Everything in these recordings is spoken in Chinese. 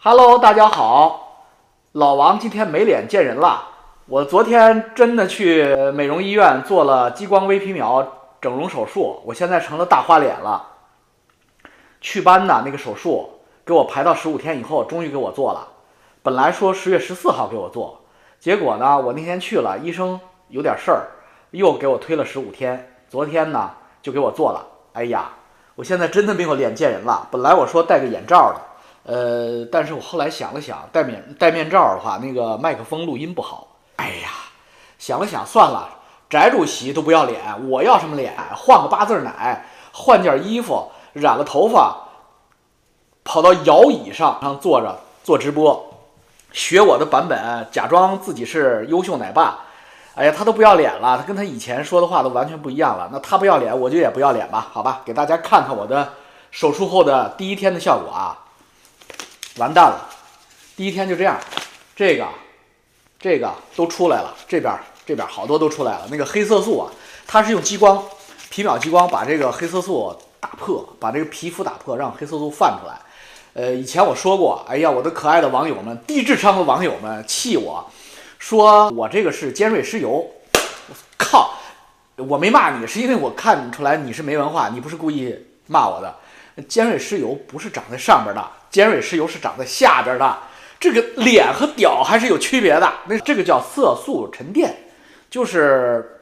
Hello，大家好，老王今天没脸见人了。我昨天真的去美容医院做了激光微皮秒整容手术，我现在成了大花脸了。祛斑的那个手术给我排到十五天以后，终于给我做了。本来说十月十四号给我做，结果呢，我那天去了，医生有点事儿，又给我推了十五天。昨天呢，就给我做了。哎呀，我现在真的没有脸见人了。本来我说戴个眼罩的。呃，但是我后来想了想，戴面戴面罩的话，那个麦克风录音不好。哎呀，想了想，算了，翟主席都不要脸，我要什么脸？换个八字奶，换件衣服，染了头发，跑到摇椅上上坐着做直播，学我的版本，假装自己是优秀奶爸。哎呀，他都不要脸了，他跟他以前说的话都完全不一样了。那他不要脸，我就也不要脸吧？好吧，给大家看看我的手术后的第一天的效果啊。完蛋了，第一天就这样，这个，这个都出来了，这边这边好多都出来了。那个黑色素啊，它是用激光皮秒激光把这个黑色素打破，把这个皮肤打破，让黑色素泛出来。呃，以前我说过，哎呀，我的可爱的网友们，低智商的网友们气我，说我这个是尖锐湿疣。靠，我没骂你，是因为我看出来你是没文化，你不是故意骂我的。尖锐湿疣不是长在上边的，尖锐湿疣是长在下边的。这个脸和屌还是有区别的。那这个叫色素沉淀，就是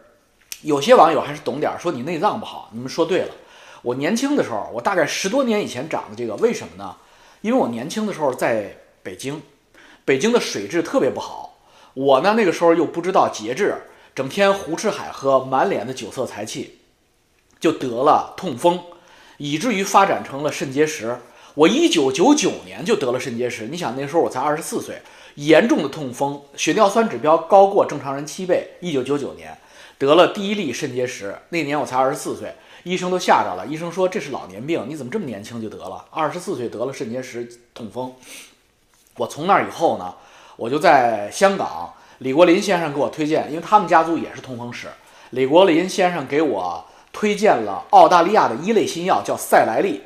有些网友还是懂点，说你内脏不好。你们说对了，我年轻的时候，我大概十多年以前长的这个，为什么呢？因为我年轻的时候在北京，北京的水质特别不好，我呢那个时候又不知道节制，整天胡吃海喝，满脸的酒色财气，就得了痛风。以至于发展成了肾结石。我一九九九年就得了肾结石。你想那时候我才二十四岁，严重的痛风，血尿酸指标高过正常人七倍。一九九九年得了第一例肾结石，那年我才二十四岁，医生都吓着了。医生说这是老年病，你怎么这么年轻就得了？二十四岁得了肾结石痛风。我从那以后呢，我就在香港，李国林先生给我推荐，因为他们家族也是痛风史。李国林先生给我。推荐了澳大利亚的一类新药，叫赛来利。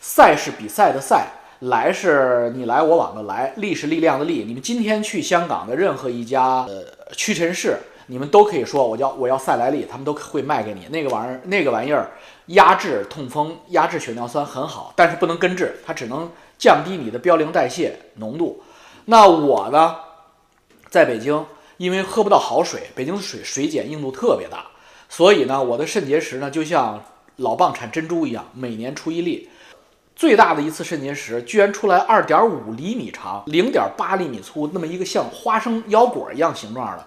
赛是比赛的赛，来是你来我往的来，力是力量的力。你们今天去香港的任何一家呃屈臣氏，你们都可以说我叫我要赛来利，他们都会卖给你那个玩意儿。那个玩意儿压制痛风、压制血尿酸很好，但是不能根治，它只能降低你的嘌呤代谢浓度。那我呢，在北京，因为喝不到好水，北京的水水碱硬度特别大。所以呢，我的肾结石呢，就像老蚌产珍珠一样，每年出一粒。最大的一次肾结石，居然出来二点五厘米长，零点八厘米粗，那么一个像花生腰果一样形状的，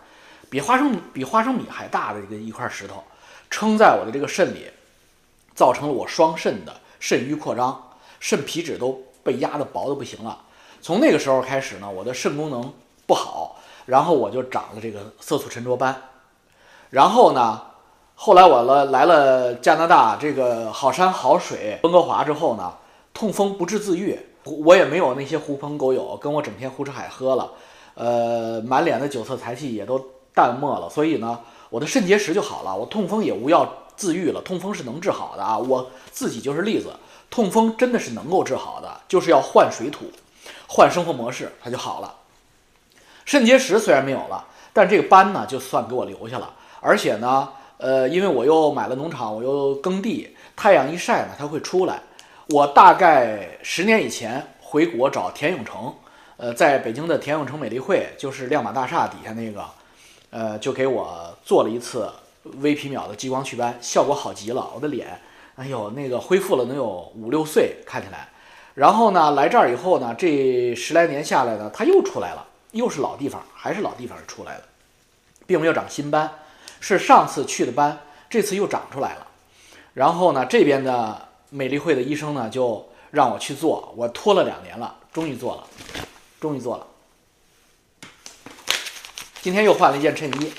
比花生比花生米还大的一个一块石头，撑在我的这个肾里，造成了我双肾的肾盂扩张，肾皮质都被压得薄的不行了。从那个时候开始呢，我的肾功能不好，然后我就长了这个色素沉着斑，然后呢。后来我了来了加拿大，这个好山好水温哥华之后呢，痛风不治自愈，我也没有那些狐朋狗友跟我整天胡吃海喝了，呃，满脸的酒色财气也都淡漠了，所以呢，我的肾结石就好了，我痛风也无药自愈了。痛风是能治好的啊，我自己就是例子，痛风真的是能够治好的，就是要换水土，换生活模式，它就好了。肾结石虽然没有了，但这个斑呢，就算给我留下了，而且呢。呃，因为我又买了农场，我又耕地，太阳一晒呢，它会出来。我大概十年以前回国找田永成，呃，在北京的田永成美丽会，就是亮马大厦底下那个，呃，就给我做了一次微皮秒的激光祛斑，效果好极了，我的脸，哎呦，那个恢复了能有五六岁，看起来。然后呢，来这儿以后呢，这十来年下来呢，它又出来了，又是老地方，还是老地方出来了，并没有长新斑。是上次去的斑，这次又长出来了。然后呢，这边的美丽会的医生呢，就让我去做。我拖了两年了，终于做了，终于做了。今天又换了一件衬衣，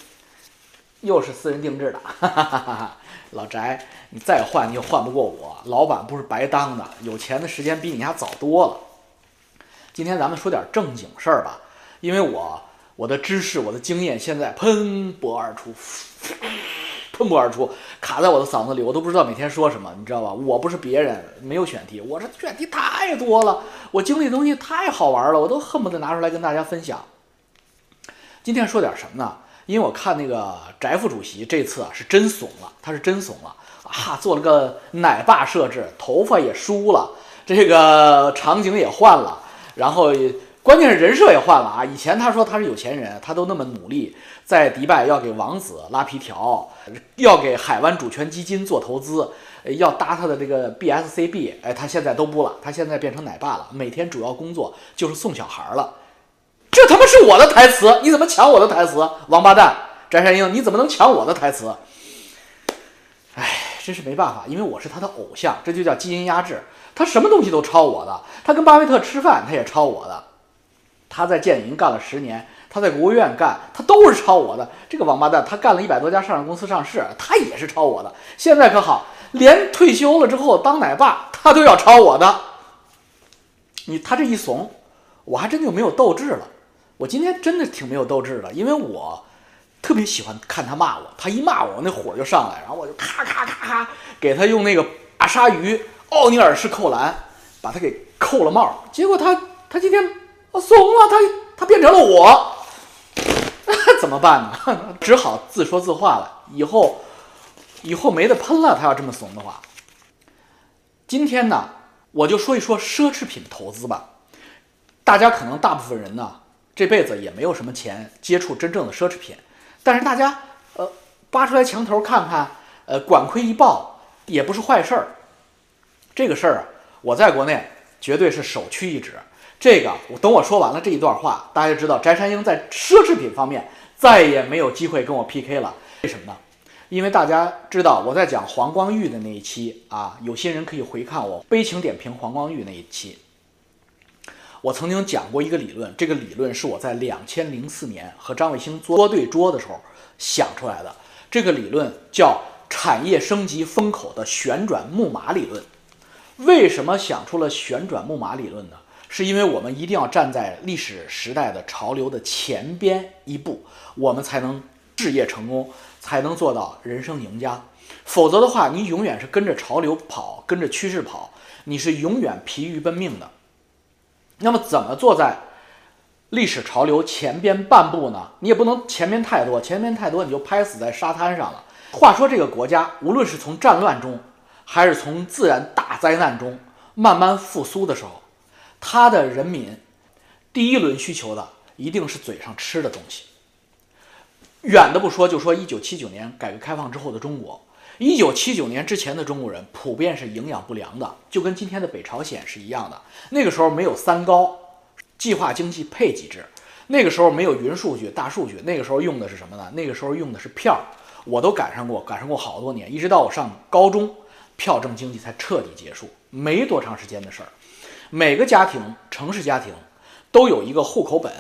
又是私人定制的。哈哈哈哈老翟，你再换你也换不过我，老板不是白当的，有钱的时间比你家早多了。今天咱们说点正经事儿吧，因为我。我的知识，我的经验，现在喷薄而出。喷薄而出，卡在我的嗓子里，我都不知道每天说什么，你知道吧？我不是别人，没有选题，我这选题太多了，我经历的东西太好玩了，我都恨不得拿出来跟大家分享。今天说点什么呢？因为我看那个翟副主席这次啊是真怂了，他是真怂了啊，做了个奶爸设置，头发也梳了，这个场景也换了，然后关键是人设也换了啊。以前他说他是有钱人，他都那么努力，在迪拜要给王子拉皮条，要给海湾主权基金做投资，要搭他的这个 BSCB，哎，他现在都不了，他现在变成奶爸了，每天主要工作就是送小孩了。这他妈是我的台词，你怎么抢我的台词？王八蛋，翟山鹰，你怎么能抢我的台词？哎，真是没办法，因为我是他的偶像，这就叫基因压制。他什么东西都抄我的，他跟巴菲特吃饭，他也抄我的。他在建银干了十年，他在国务院干，他都是抄我的。这个王八蛋，他干了一百多家上市公司上市，他也是抄我的。现在可好，连退休了之后当奶爸，他都要抄我的。你他这一怂，我还真就没有斗志了。我今天真的挺没有斗志的，因为我特别喜欢看他骂我，他一骂我，那火就上来，然后我就咔咔咔咔给他用那个大鲨鱼奥尼尔式扣篮把他给扣了帽。结果他他今天怂了，他他变成了我，怎么办呢？只好自说自话了。以后以后没得喷了，他要这么怂的话。今天呢，我就说一说奢侈品投资吧。大家可能大部分人呢。这辈子也没有什么钱接触真正的奢侈品，但是大家呃扒出来墙头看看，呃管窥一豹也不是坏事儿。这个事儿啊，我在国内绝对是首屈一指。这个我等我说完了这一段话，大家就知道翟山鹰在奢侈品方面再也没有机会跟我 PK 了。为什么呢？因为大家知道我在讲黄光裕的那一期啊，有些人可以回看我悲情点评黄光裕那一期。我曾经讲过一个理论，这个理论是我在两千零四年和张卫星桌对桌的时候想出来的。这个理论叫产业升级风口的旋转木马理论。为什么想出了旋转木马理论呢？是因为我们一定要站在历史时代的潮流的前边一步，我们才能事业成功，才能做到人生赢家。否则的话，你永远是跟着潮流跑，跟着趋势跑，你是永远疲于奔命的。那么怎么坐在历史潮流前边半步呢？你也不能前面太多，前面太多你就拍死在沙滩上了。话说这个国家，无论是从战乱中，还是从自然大灾难中慢慢复苏的时候，他的人民第一轮需求的一定是嘴上吃的东西。远的不说，就说一九七九年改革开放之后的中国，一九七九年之前的中国人普遍是营养不良的，就跟今天的北朝鲜是一样的。那个时候没有三高，计划经济配给制。那个时候没有云数据、大数据。那个时候用的是什么呢？那个时候用的是票。我都赶上过，赶上过好多年，一直到我上高中，票证经济才彻底结束，没多长时间的事儿。每个家庭，城市家庭，都有一个户口本。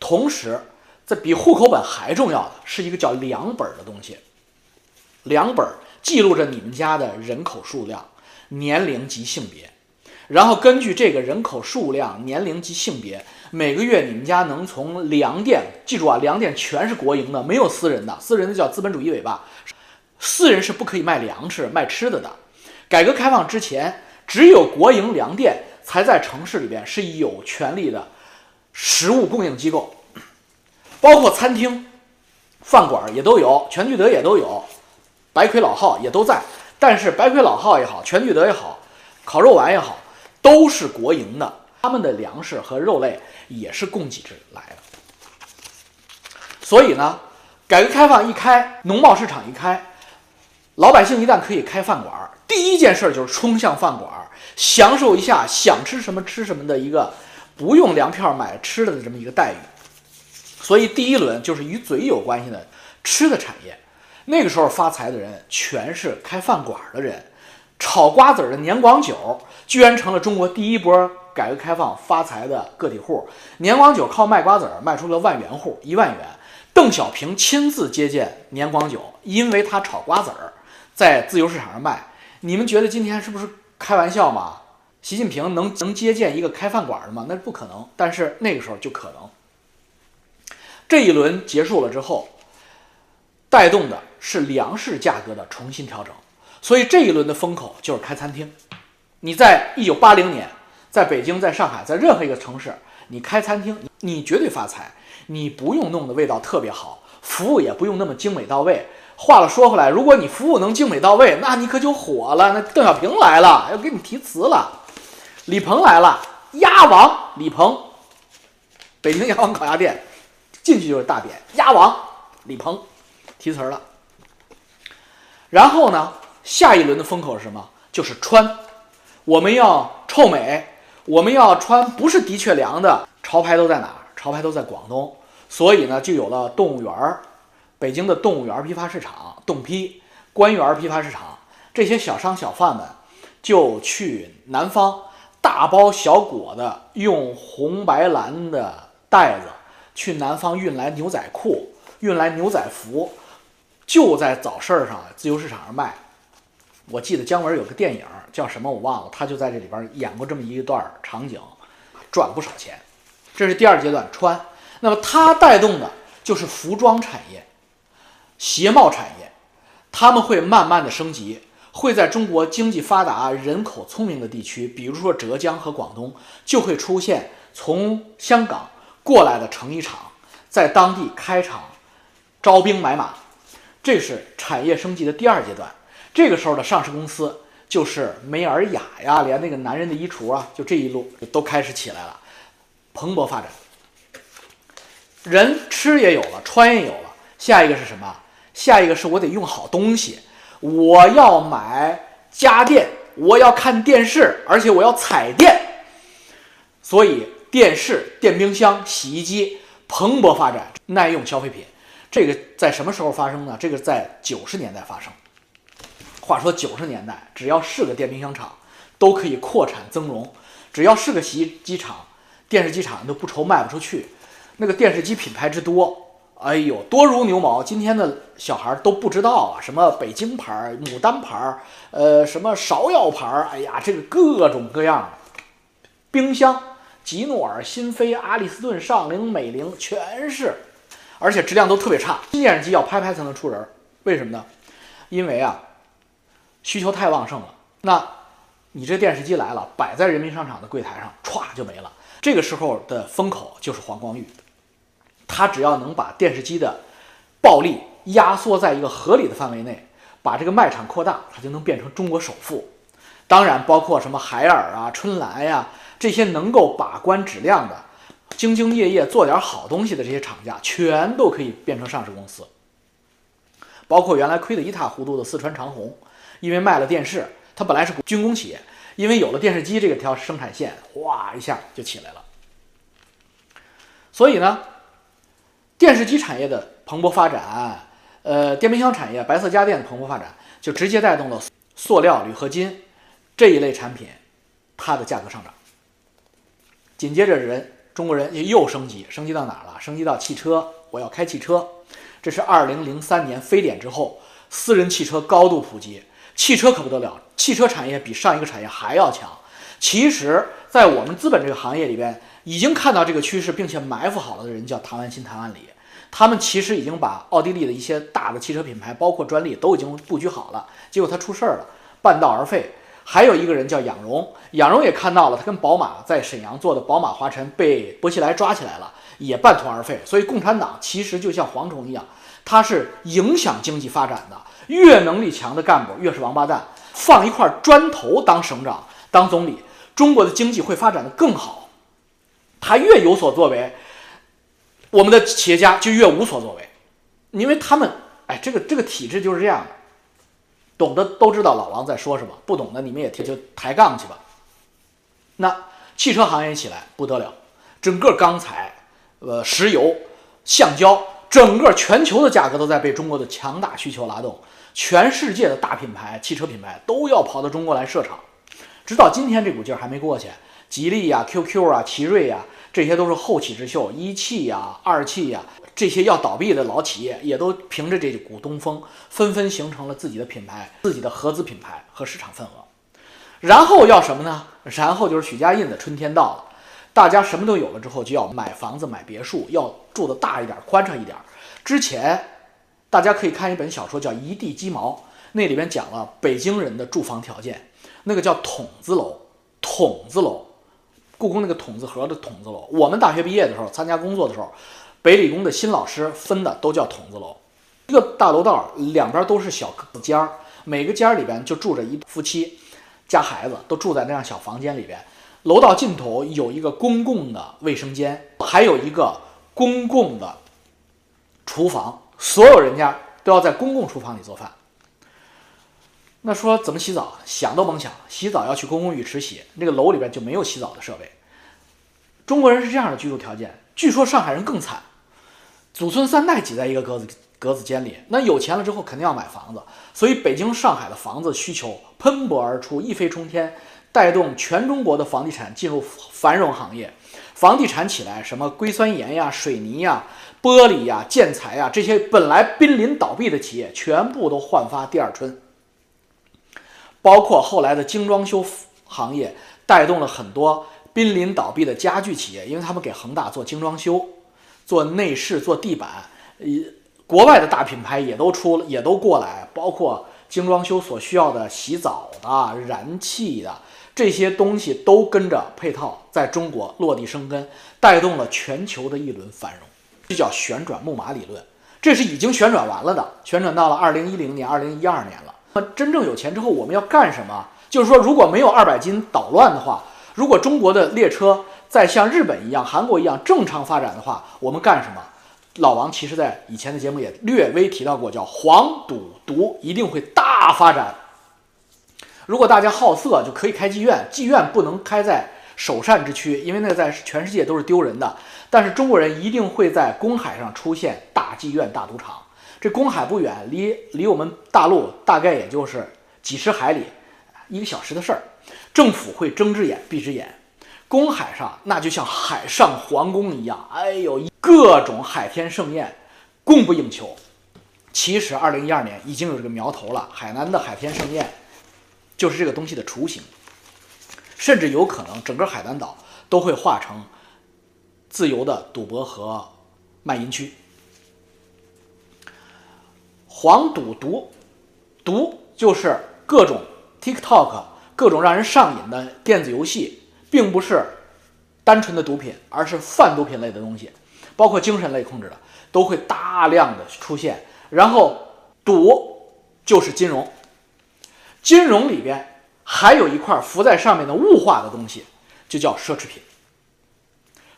同时，在比户口本还重要的是一个叫粮本的东西。粮本记录着你们家的人口数量、年龄及性别。然后根据这个人口数量、年龄及性别，每个月你们家能从粮店，记住啊，粮店全是国营的，没有私人的，私人的叫资本主义尾巴，私人是不可以卖粮食、卖吃的的。改革开放之前，只有国营粮店才在城市里边是有权利的食物供应机构，包括餐厅、饭馆也都有，全聚德也都有，白魁老号也都在。但是白魁老号也好，全聚德也好，烤肉丸也好。都是国营的，他们的粮食和肉类也是供给制来的。所以呢，改革开放一开，农贸市场一开，老百姓一旦可以开饭馆，第一件事就是冲向饭馆，享受一下想吃什么吃什么的一个不用粮票买吃的的这么一个待遇。所以第一轮就是与嘴有关系的吃的产业。那个时候发财的人全是开饭馆的人。炒瓜子儿的年广久居然成了中国第一波改革开放发财的个体户。年广久靠卖瓜子儿卖出了万元户，一万元。邓小平亲自接见年广久，因为他炒瓜子儿，在自由市场上卖。你们觉得今天是不是开玩笑嘛？习近平能能接见一个开饭馆的吗？那是不可能。但是那个时候就可能。这一轮结束了之后。带动的是粮食价格的重新调整。所以这一轮的风口就是开餐厅。你在一九八零年，在北京、在上海，在任何一个城市，你开餐厅，你绝对发财。你不用弄的味道特别好，服务也不用那么精美到位。话了说回来，如果你服务能精美到位，那你可就火了。那邓小平来了，要给你题词了。李鹏来了，鸭王李鹏，北京鸭王烤鸭店，进去就是大匾，鸭王李鹏，题词了。然后呢，下一轮的风口是什么？就是穿，我们要臭美，我们要穿不是的确良的。潮牌都在哪儿？潮牌都在广东，所以呢，就有了动物园儿。北京的动物园批发市场，动批官园批发市场，这些小商小贩们就去南方，大包小裹的用红白蓝的袋子去南方运来牛仔裤，运来牛仔服，就在早市上自由市场上卖。我记得姜文有个电影叫什么我忘了，他就在这里边演过这么一段场景，赚不少钱。这是第二阶段穿，那么它带动的就是服装产业。鞋帽产业，他们会慢慢的升级，会在中国经济发达、人口聪明的地区，比如说浙江和广东，就会出现从香港过来的成衣厂，在当地开厂，招兵买马，这是产业升级的第二阶段。这个时候的上市公司就是美尔雅呀，连那个男人的衣橱啊，就这一路都开始起来了，蓬勃发展。人吃也有了，穿也有了，下一个是什么？下一个是我得用好东西，我要买家电，我要看电视，而且我要彩电，所以电视、电冰箱、洗衣机蓬勃发展，耐用消费品。这个在什么时候发生呢？这个在九十年代发生。话说九十年代，只要是个电冰箱厂，都可以扩产增容；只要是个洗衣机厂、电视机厂，都不愁卖不出去。那个电视机品牌之多。哎呦，多如牛毛！今天的小孩都不知道啊，什么北京牌、牡丹牌，呃，什么芍药牌，哎呀，这个各种各样冰箱，吉诺尔、新飞、阿里斯顿、上菱、美菱，全是，而且质量都特别差。新电视机要拍拍才能出人，为什么呢？因为啊，需求太旺盛了。那你这电视机来了，摆在人民商场的柜台上，歘就没了。这个时候的风口就是黄光裕。他只要能把电视机的暴利压缩在一个合理的范围内，把这个卖场扩大，他就能变成中国首富。当然，包括什么海尔啊、春兰呀这些能够把关质量的、兢兢业业做点好东西的这些厂家，全都可以变成上市公司。包括原来亏得一塌糊涂的四川长虹，因为卖了电视，它本来是军工企业，因为有了电视机这个条生产线，哗一下就起来了。所以呢。电视机产业的蓬勃发展，呃，电冰箱产业、白色家电的蓬勃发展，就直接带动了塑料、铝合金这一类产品它的价格上涨。紧接着，人中国人又升级，升级到哪儿了？升级到汽车，我要开汽车。这是二零零三年非典之后，私人汽车高度普及，汽车可不得了，汽车产业比上一个产业还要强。其实，在我们资本这个行业里边，已经看到这个趋势，并且埋伏好了的人叫唐安新、唐安里。他们其实已经把奥地利的一些大的汽车品牌，包括专利，都已经布局好了。结果他出事儿了，半道而废。还有一个人叫仰荣，仰荣也看到了，他跟宝马在沈阳做的宝马华晨被薄熙来抓起来了，也半途而废。所以共产党其实就像蝗虫一样，它是影响经济发展的。越能力强的干部越是王八蛋。放一块砖头当省长、当总理，中国的经济会发展的更好。他越有所作为。我们的企业家就越无所作为，因为他们，哎，这个这个体制就是这样的，懂的都知道老王在说什么，不懂的你们也就抬杠去吧。那汽车行业起来不得了，整个钢材、呃石油、橡胶，整个全球的价格都在被中国的强大需求拉动，全世界的大品牌、汽车品牌都要跑到中国来设厂，直到今天这股劲儿还没过去，吉利呀、QQ 啊、奇瑞呀。这些都是后起之秀，一汽呀、二汽呀，这些要倒闭的老企业，也都凭着这股东风，纷纷形成了自己的品牌、自己的合资品牌和市场份额。然后要什么呢？然后就是许家印的春天到了，大家什么都有了之后，就要买房子、买别墅，要住的大一点、宽敞一点。之前大家可以看一本小说叫《一地鸡毛》，那里边讲了北京人的住房条件，那个叫筒子楼，筒子楼，故宫那个筒子盒的筒子楼。我们大学毕业的时候，参加工作的时候，北理工的新老师分的都叫筒子楼。一个大楼道两边都是小隔间儿，每个间儿里边就住着一夫妻加孩子，都住在那样小房间里边。楼道尽头有一个公共的卫生间，还有一个公共的厨房，所有人家都要在公共厨房里做饭。那说怎么洗澡？想都甭想，洗澡要去公共浴池洗。那个楼里边就没有洗澡的设备。中国人是这样的居住条件。据说上海人更惨，祖孙三代挤在一个格子。格子间里，那有钱了之后肯定要买房子，所以北京、上海的房子需求喷薄而出，一飞冲天，带动全中国的房地产进入繁荣行业。房地产起来，什么硅酸盐呀、水泥呀、玻璃呀、建材呀，这些本来濒临倒闭的企业，全部都焕发第二春。包括后来的精装修行业，带动了很多濒临倒闭的家具企业，因为他们给恒大做精装修、做内饰、做地板，呃。国外的大品牌也都出了，也都过来，包括精装修所需要的洗澡的、燃气的这些东西，都跟着配套在中国落地生根，带动了全球的一轮繁荣。这叫旋转木马理论，这是已经旋转完了的，旋转到了二零一零年、二零一二年了。那真正有钱之后，我们要干什么？就是说，如果没有二百斤捣乱的话，如果中国的列车在像日本一样、韩国一样正常发展的话，我们干什么？老王其实在以前的节目也略微提到过，叫黄赌毒一定会大发展。如果大家好色，就可以开妓院，妓院不能开在首善之区，因为那在全世界都是丢人的。但是中国人一定会在公海上出现大妓院、大赌场。这公海不远，离离我们大陆大概也就是几十海里，一个小时的事儿。政府会睁只眼闭只眼。公海上那就像海上皇宫一样，哎呦，各种海天盛宴，供不应求。其实，二零一二年已经有这个苗头了，海南的海天盛宴就是这个东西的雏形，甚至有可能整个海南岛都会化成自由的赌博和卖淫区。黄赌毒，毒就是各种 TikTok，各种让人上瘾的电子游戏。并不是单纯的毒品，而是贩毒品类的东西，包括精神类控制的，都会大量的出现。然后赌就是金融，金融里边还有一块浮在上面的物化的东西，就叫奢侈品，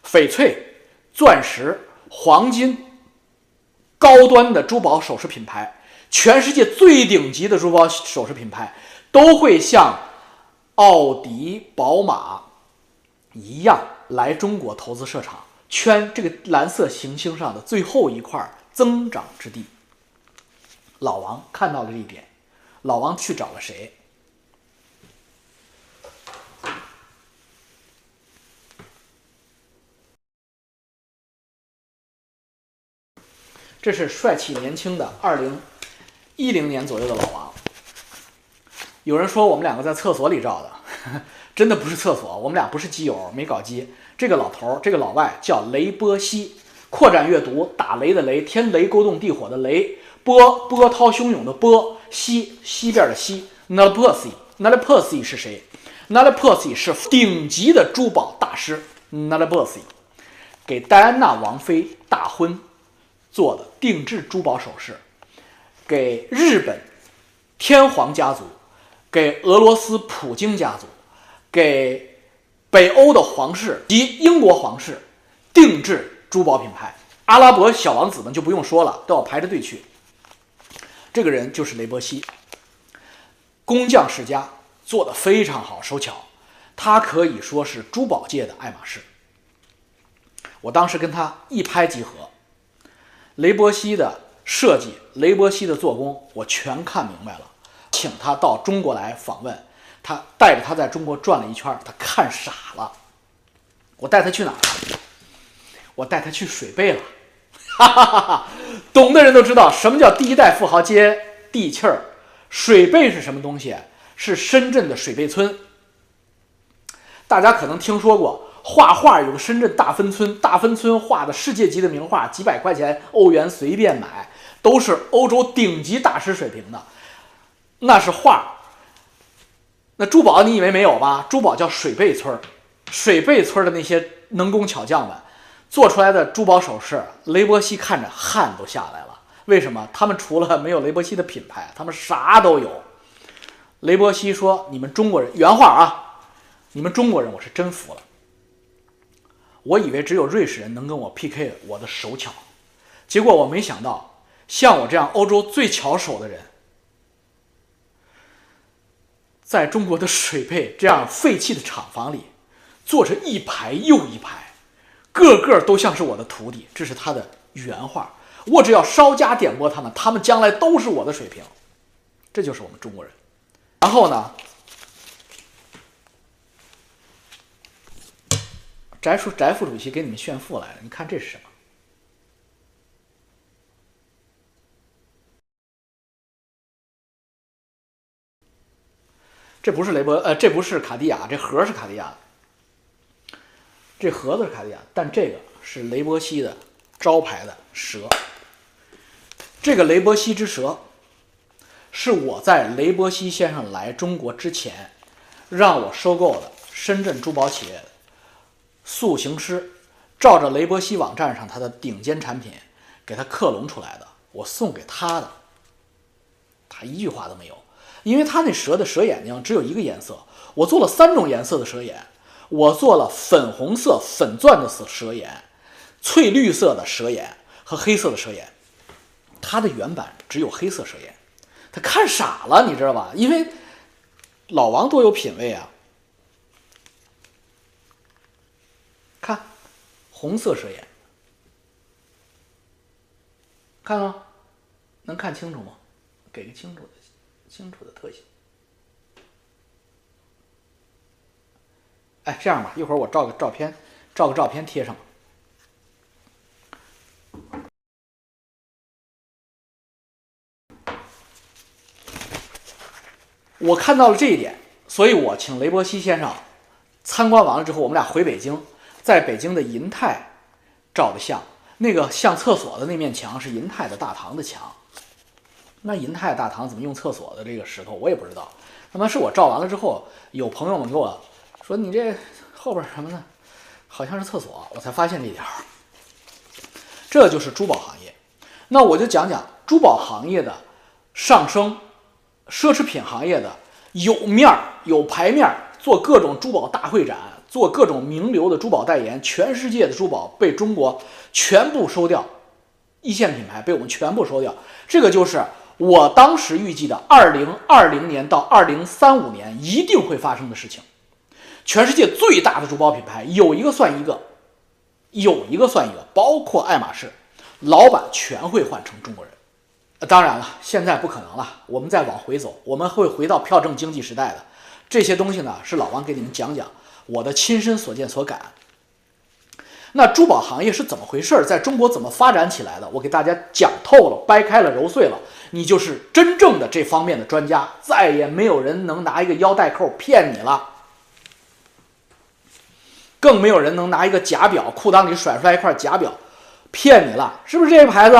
翡翠、钻石、黄金，高端的珠宝首饰品牌，全世界最顶级的珠宝首饰品牌，都会像奥迪、宝马。一样来中国投资设厂，圈这个蓝色行星上的最后一块增长之地。老王看到了这一点，老王去找了谁？这是帅气年轻的二零一零年左右的老王。有人说我们两个在厕所里照的。真的不是厕所，我们俩不是基友，没搞基。这个老头儿，这个老外叫雷波西。扩展阅读，打雷的雷，天雷勾动地火的雷，波波涛汹涌的波，西西边的西。n a l p e r s y n a l p e r s y 是谁 n a l p e r s y 是顶级的珠宝大师。n a l p e r s y 给戴安娜王妃大婚做的定制珠宝首饰，给日本天皇家族，给俄罗斯普京家族。给北欧的皇室及英国皇室定制珠宝品牌，阿拉伯小王子们就不用说了，都要排着队去。这个人就是雷伯西，工匠世家，做的非常好，手巧，他可以说是珠宝界的爱马仕。我当时跟他一拍即合，雷伯西的设计，雷伯西的做工，我全看明白了，请他到中国来访问。他带着他在中国转了一圈，他看傻了。我带他去哪儿？我带他去水贝了。哈哈哈哈懂的人都知道什么叫第一代富豪接地气儿。水贝是什么东西？是深圳的水贝村。大家可能听说过，画画有个深圳大芬村，大芬村画的世界级的名画，几百块钱欧元随便买。都是欧洲顶级大师水平的，那是画。那珠宝你以为没有吧？珠宝叫水贝村水贝村的那些能工巧匠们做出来的珠宝首饰，雷伯西看着汗都下来了。为什么？他们除了没有雷伯西的品牌，他们啥都有。雷伯西说：“你们中国人，原话啊，你们中国人，我是真服了。我以为只有瑞士人能跟我 PK 我的手巧，结果我没想到，像我这样欧洲最巧手的人。”在中国的水贝这样废弃的厂房里，坐着一排又一排，个个都像是我的徒弟。这是他的原话。我只要稍加点拨他们，他们将来都是我的水平。这就是我们中国人。然后呢，翟书翟副主席给你们炫富来了。你看这是什么？这不是雷伯，呃，这不是卡地亚，这盒是卡地亚，这盒子是卡地亚，但这个是雷伯西的招牌的蛇。这个雷伯西之蛇，是我在雷伯西先生来中国之前，让我收购的深圳珠宝企业的塑形师，照着雷伯西网站上他的顶尖产品给他克隆出来的，我送给他的，他一句话都没有。因为他那蛇的蛇眼睛只有一个颜色，我做了三种颜色的蛇眼，我做了粉红色粉钻的蛇蛇眼，翠绿色的蛇眼和黑色的蛇眼，他的原版只有黑色蛇眼，他看傻了，你知道吧？因为老王多有品位啊，看红色蛇眼，看了，能看清楚吗？给个清楚的。清楚的特写。哎，这样吧，一会儿我照个照片，照个照片贴上。我看到了这一点，所以我请雷伯西先生参观完了之后，我们俩回北京，在北京的银泰照的相。那个像厕所的那面墙是银泰的大堂的墙。那银泰大堂怎么用厕所的这个石头我也不知道。他妈是我照完了之后，有朋友们给我说你这后边什么呢？好像是厕所，我才发现这条。这就是珠宝行业。那我就讲讲珠宝行业的上升，奢侈品行业的有面儿有牌面儿，做各种珠宝大会展，做各种名流的珠宝代言，全世界的珠宝被中国全部收掉，一线品牌被我们全部收掉。这个就是。我当时预计的二零二零年到二零三五年一定会发生的事情，全世界最大的珠宝品牌有一个算一个，有一个算一个，包括爱马仕，老板全会换成中国人。当然了，现在不可能了，我们再往回走，我们会回到票证经济时代的这些东西呢，是老王给你们讲讲我的亲身所见所感。那珠宝行业是怎么回事？在中国怎么发展起来的？我给大家讲透了，掰开了揉碎了。你就是真正的这方面的专家，再也没有人能拿一个腰带扣骗你了，更没有人能拿一个假表裤裆里甩出来一块假表骗你了，是不是这个牌子？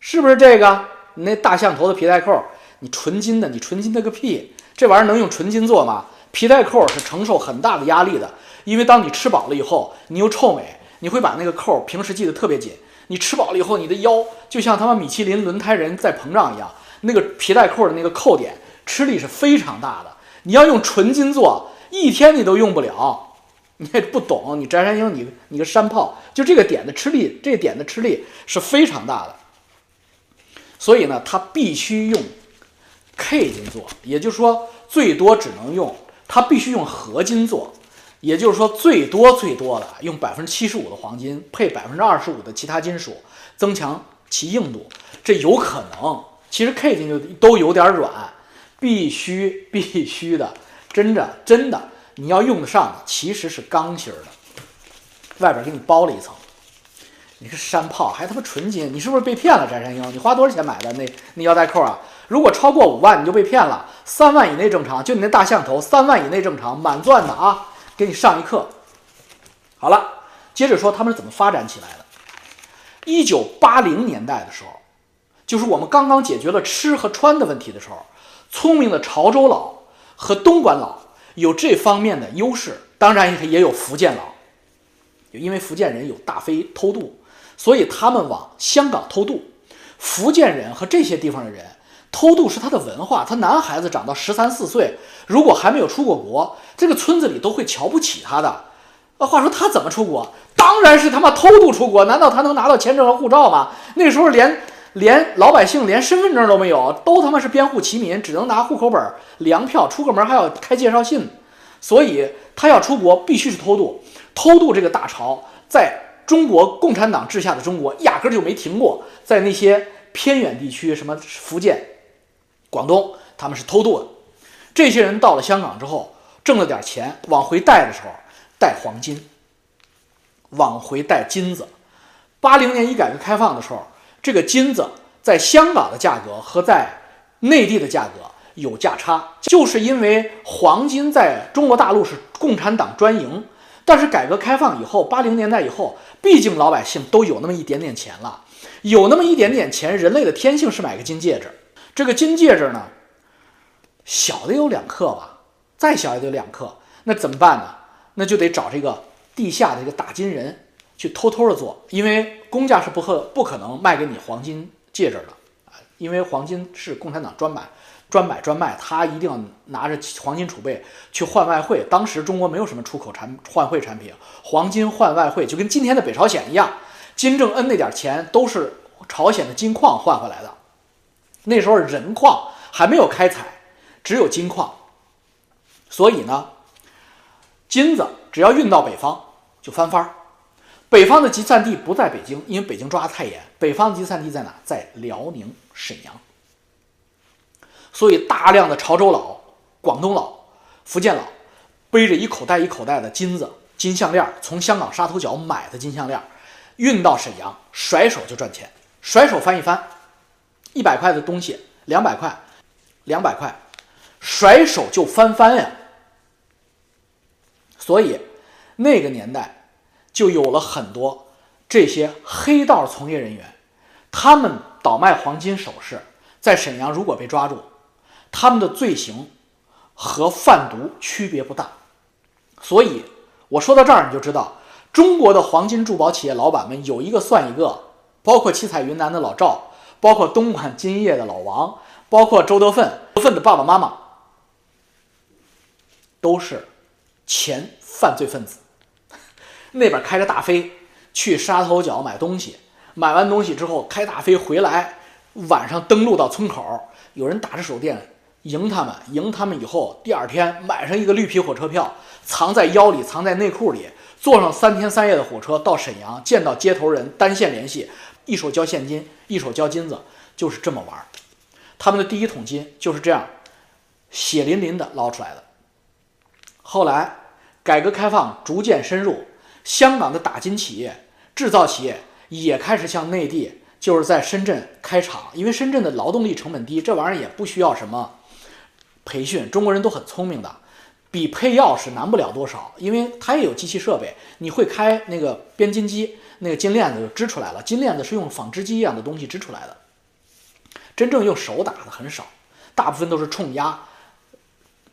是不是这个？你那大象头的皮带扣，你纯金的，你纯金的个屁！这玩意儿能用纯金做吗？皮带扣是承受很大的压力的，因为当你吃饱了以后，你又臭美，你会把那个扣平时系得特别紧。你吃饱了以后，你的腰就像他妈米其林轮胎人在膨胀一样，那个皮带扣的那个扣点吃力是非常大的。你要用纯金做，一天你都用不了。你也不懂，你翟山鹰，你你个山炮，就这个点的吃力，这点的吃力是非常大的。所以呢，它必须用 K 金做，也就是说，最多只能用它必须用合金做。也就是说，最多最多的用百分之七十五的黄金配百分之二十五的其他金属，增强其硬度，这有可能。其实 K 金就都有点软，必须必须的，真的真的，你要用得上的其实是钢芯的，外边给你包了一层。你个山炮还他妈纯金，你是不是被骗了？翟山鹰，你花多少钱买的那那腰带扣啊？如果超过五万，你就被骗了。三万以内正常，就你那大象头，三万以内正常，满钻的啊。给你上一课，好了，接着说他们是怎么发展起来的。一九八零年代的时候，就是我们刚刚解决了吃和穿的问题的时候，聪明的潮州佬和东莞佬有这方面的优势，当然也有福建佬，因为福建人有大飞偷渡，所以他们往香港偷渡。福建人和这些地方的人偷渡是他的文化，他男孩子长到十三四岁，如果还没有出过国，这个村子里都会瞧不起他的。啊话说他怎么出国？当然是他妈偷渡出国。难道他能拿到签证和护照吗？那时候连连老百姓连身份证都没有，都他妈是边户齐民，只能拿户口本、粮票，出个门还要开介绍信。所以他要出国必须是偷渡。偷渡这个大潮，在中国共产党治下的中国压根就没停过。在那些偏远地区，什么福建、广东，他们是偷渡的。这些人到了香港之后，挣了点钱，往回带的时候。带黄金，往回带金子。八零年一改革开放的时候，这个金子在香港的价格和在内地的价格有价差，就是因为黄金在中国大陆是共产党专营。但是改革开放以后，八零年代以后，毕竟老百姓都有那么一点点钱了，有那么一点点钱，人类的天性是买个金戒指。这个金戒指呢，小的有两克吧，再小也得两克，那怎么办呢？那就得找这个地下的这个打金人去偷偷的做，因为公家是不可不可能卖给你黄金戒指的啊，因为黄金是共产党专买、专买专卖，他一定要拿着黄金储备去换外汇。当时中国没有什么出口产换汇产品，黄金换外汇就跟今天的北朝鲜一样，金正恩那点钱都是朝鲜的金矿换回来的。那时候人矿还没有开采，只有金矿，所以呢。金子只要运到北方就翻番儿，北方的集散地不在北京，因为北京抓得太严。北方的集散地在哪？在辽宁沈阳。所以大量的潮州佬、广东佬、福建佬背着一口袋一口袋的金子、金项链，从香港沙头角买的金项链，运到沈阳，甩手就赚钱，甩手翻一番，一百块的东西，两百块，两百块，甩手就翻番呀。所以，那个年代就有了很多这些黑道从业人员，他们倒卖黄金首饰，在沈阳如果被抓住，他们的罪行和贩毒区别不大。所以我说到这儿，你就知道中国的黄金珠宝企业老板们有一个算一个，包括七彩云南的老赵，包括东莞金业的老王，包括周德奋，德奋的爸爸妈妈，都是前。犯罪分子 那边开着大飞去沙头角买东西，买完东西之后开大飞回来，晚上登陆到村口，有人打着手电迎他们，迎他们以后，第二天买上一个绿皮火车票，藏在腰里，藏在内裤里，坐上三天三夜的火车到沈阳，见到接头人单线联系，一手交现金，一手交金子，就是这么玩儿。他们的第一桶金就是这样血淋淋的捞出来的。后来。改革开放逐渐深入，香港的打金企业、制造企业也开始向内地，就是在深圳开厂。因为深圳的劳动力成本低，这玩意儿也不需要什么培训，中国人都很聪明的，比配钥匙难不了多少。因为它也有机器设备，你会开那个编金机，那个金链子就织出来了。金链子是用纺织机一样的东西织出来的，真正用手打的很少，大部分都是冲压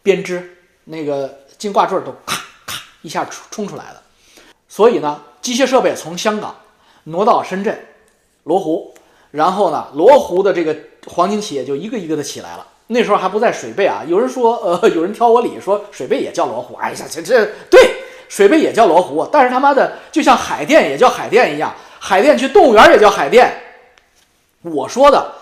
编织，那个金挂坠都咔咔。一下冲冲出来的，所以呢，机械设备从香港挪到深圳、罗湖，然后呢，罗湖的这个黄金企业就一个一个的起来了。那时候还不在水贝啊，有人说，呃，有人挑我理说水贝也叫罗湖。哎呀，这这对，水贝也叫罗湖，但是他妈的就像海淀也叫海淀一样，海淀去动物园也叫海淀。我说的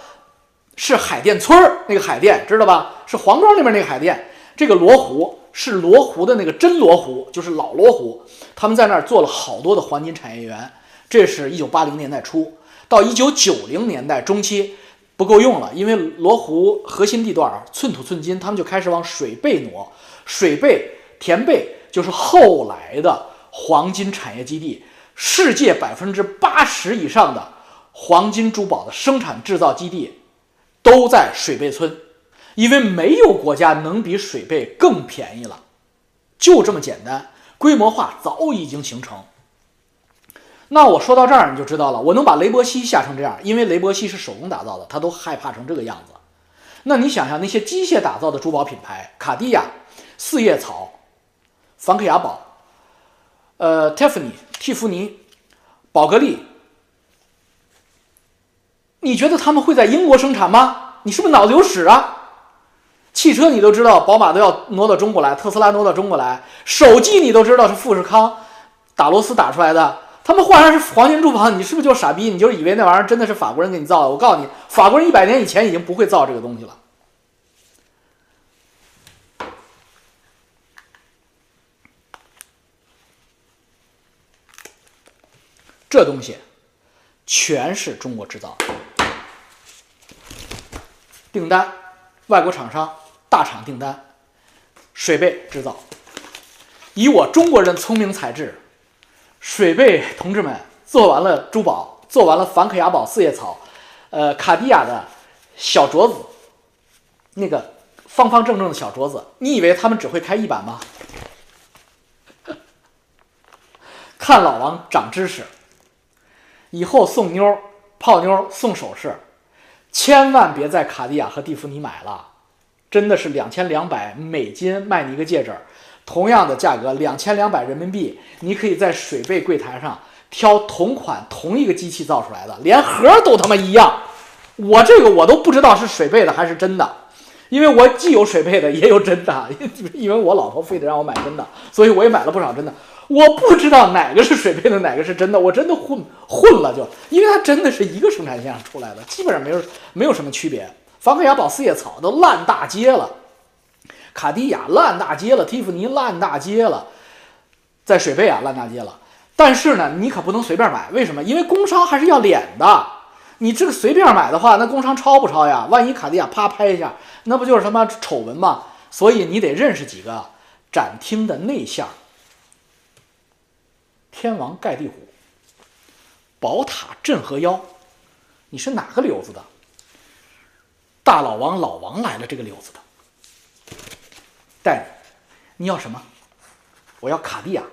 是海淀村儿那个海淀，知道吧？是黄庄那边那个海淀，这个罗湖。是罗湖的那个真罗湖，就是老罗湖，他们在那儿做了好多的黄金产业园。这是一九八零年代初到一九九零年代中期不够用了，因为罗湖核心地段寸土寸金，他们就开始往水贝挪。水贝、田贝就是后来的黄金产业基地，世界百分之八十以上的黄金珠宝的生产制造基地都在水贝村。因为没有国家能比水贝更便宜了，就这么简单，规模化早已经形成。那我说到这儿你就知道了，我能把雷伯西吓成这样，因为雷伯西是手工打造的，他都害怕成这个样子。那你想想那些机械打造的珠宝品牌，卡地亚、四叶草、梵克雅宝、呃，Tiffany、蒂芙尼、宝格丽，你觉得他们会在英国生产吗？你是不是脑子有屎啊？汽车你都知道，宝马都要挪到中国来，特斯拉挪到中国来，手机你都知道是富士康打螺丝打出来的。他们换上是黄金珠宝，你是不是就傻逼？你就以为那玩意儿真的是法国人给你造的？我告诉你，法国人一百年以前已经不会造这个东西了。这东西全是中国制造，订单外国厂商大厂订单，水贝制造，以我中国人聪明才智。水贝同志们做完了珠宝，做完了梵克雅宝四叶草，呃，卡地亚的小镯子，那个方方正正的小镯子，你以为他们只会开一版吗？看老王长知识，以后送妞泡妞送首饰，千万别在卡地亚和蒂芙尼买了，真的是两千两百美金卖你一个戒指。同样的价格，两千两百人民币，你可以在水贝柜台上挑同款同一个机器造出来的，连盒都他妈一样。我这个我都不知道是水贝的还是真的，因为我既有水贝的，也有真的。因为我老婆非得让我买真的，所以我也买了不少真的。我不知道哪个是水贝的，哪个是真的，我真的混混了就，因为它真的是一个生产线上出来的，基本上没有没有什么区别。梵克雅宝四叶草都烂大街了。卡地亚烂大街了，蒂芙尼烂大街了，在水贝啊烂大街了。但是呢，你可不能随便买，为什么？因为工商还是要脸的。你这个随便买的话，那工商抄不抄呀？万一卡地亚啪拍一下，那不就是他妈丑闻吗？所以你得认识几个展厅的内相：天王盖地虎、宝塔镇河妖。你是哪个瘤子的？大老王老王来了，这个瘤子的。带你，你要什么？我要卡地亚。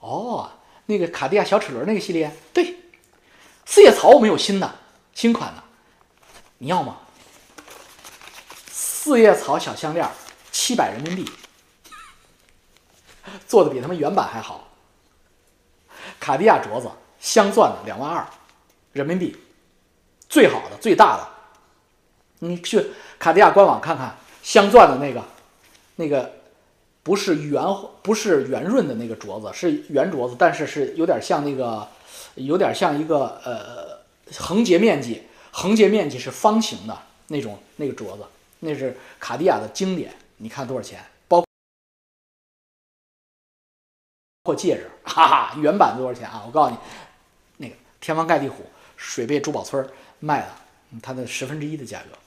哦，那个卡地亚小齿轮那个系列，对。四叶草我们有新的，新款的，你要吗？四叶草小项链，七百人民币，做的比他们原版还好。卡地亚镯子，镶钻的，两万二人民币，最好的、最大的。你去卡地亚官网看看，镶钻的那个。那个不是圆，不是圆润的那个镯子，是圆镯子，但是是有点像那个，有点像一个呃横截面积，横截面积是方形的那种那个镯子，那是卡地亚的经典。你看多少钱？包括戒指，哈哈，原版多少钱啊？我告诉你，那个天王盖地虎水贝珠宝村卖的，它的十分之一的价格。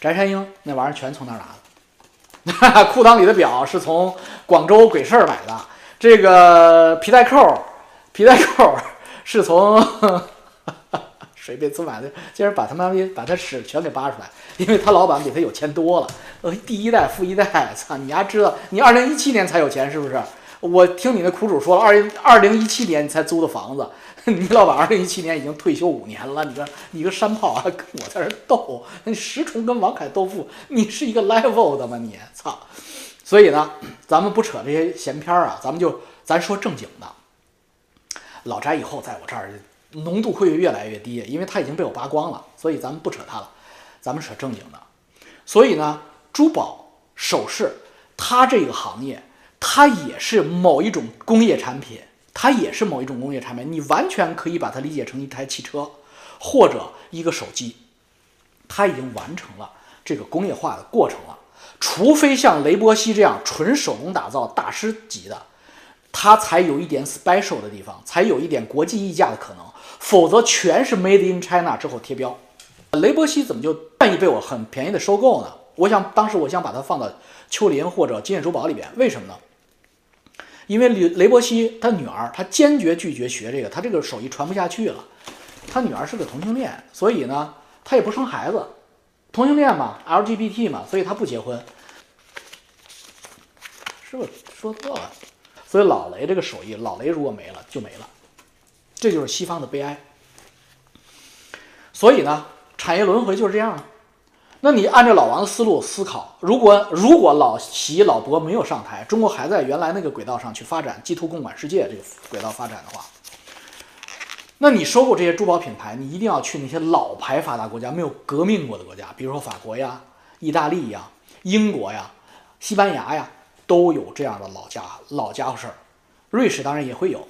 翟山鹰那玩意儿全从那儿拿的。哈 哈裤裆里的表是从广州鬼市买的，这个皮带扣，皮带扣是从 水贝村买的。今儿把他妈把他屎全给扒出来，因为他老板比他有钱多了。呃，第一代、富一代，操你丫知道？你二零一七年才有钱是不是？我听你那苦主说了，二零二零一七年你才租的房子。你老板二零一七年已经退休五年了，你个你个山炮啊，跟我在这斗，你石崇跟王凯斗富，你是一个 level 的吗？你操！所以呢，咱们不扯这些闲篇儿啊，咱们就咱说正经的。老翟以后在我这儿浓度会越来越低，因为他已经被我扒光了，所以咱们不扯他了，咱们扯正经的。所以呢，珠宝首饰，它这个行业，它也是某一种工业产品。它也是某一种工业产品，你完全可以把它理解成一台汽车，或者一个手机，它已经完成了这个工业化的过程了。除非像雷波西这样纯手工打造大师级的，它才有一点 special 的地方，才有一点国际溢价的可能。否则全是 made in China 之后贴标。雷波西怎么就愿意被我很便宜的收购呢？我想当时我想把它放到秋林或者金叶珠宝里边，为什么呢？因为雷雷伯西他女儿，他坚决拒绝学这个，他这个手艺传不下去了。他女儿是个同性恋，所以呢，他也不生孩子。同性恋嘛，LGBT 嘛，所以他不结婚。是不是说错了？所以老雷这个手艺，老雷如果没了就没了。这就是西方的悲哀。所以呢，产业轮回就是这样。那你按照老王的思路思考，如果如果老习老伯没有上台，中国还在原来那个轨道上去发展 G to 共管世界这个轨道发展的话，那你收购这些珠宝品牌，你一定要去那些老牌发达国家、没有革命过的国家，比如说法国呀、意大利呀、英国呀、西班牙呀，都有这样的老家老家伙事儿。瑞士当然也会有，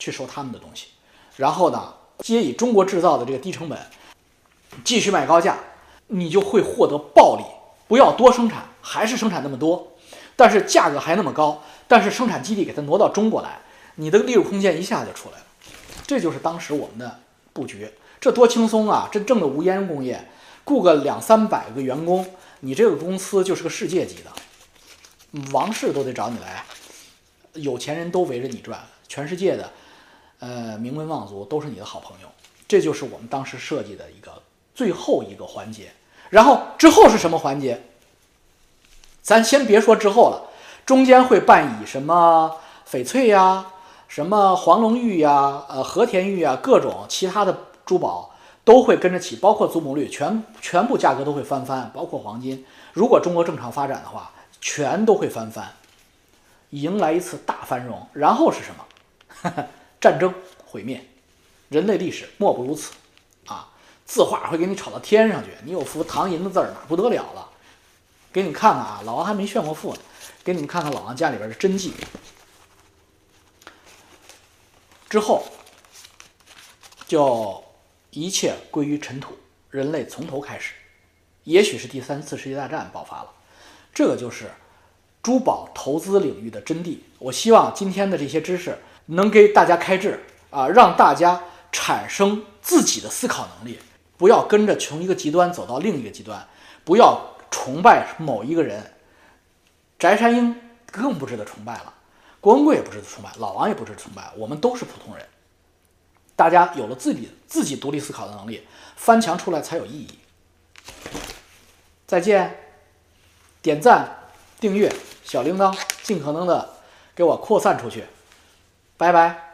去收他们的东西，然后呢，接以中国制造的这个低成本，继续卖高价。你就会获得暴利，不要多生产，还是生产那么多，但是价格还那么高，但是生产基地给它挪到中国来，你的利润空间一下就出来了。这就是当时我们的布局，这多轻松啊！真正的无烟工业，雇个两三百个员工，你这个公司就是个世界级的，王室都得找你来，有钱人都围着你转，全世界的，呃，名门望族都是你的好朋友。这就是我们当时设计的一个。最后一个环节，然后之后是什么环节？咱先别说之后了，中间会伴以什么翡翠呀、什么黄龙玉呀、呃和田玉啊，各种其他的珠宝都会跟着起，包括祖母绿，全全部价格都会翻番，包括黄金。如果中国正常发展的话，全都会翻番，迎来一次大繁荣。然后是什么？战争毁灭，人类历史莫不如此。字画会给你炒到天上去，你有幅唐寅的字儿，那不得了了。给你看看啊，老王还没炫过富呢，给你们看看老王家里边的真迹。之后，就一切归于尘土，人类从头开始。也许是第三次世界大战爆发了，这个就是珠宝投资领域的真谛。我希望今天的这些知识能给大家开智啊，让大家产生自己的思考能力。不要跟着从一个极端走到另一个极端，不要崇拜某一个人。翟山鹰更不值得崇拜了，郭文贵也不值得崇拜，老王也不值得崇拜。我们都是普通人，大家有了自己自己独立思考的能力，翻墙出来才有意义。再见，点赞、订阅、小铃铛，尽可能的给我扩散出去。拜拜。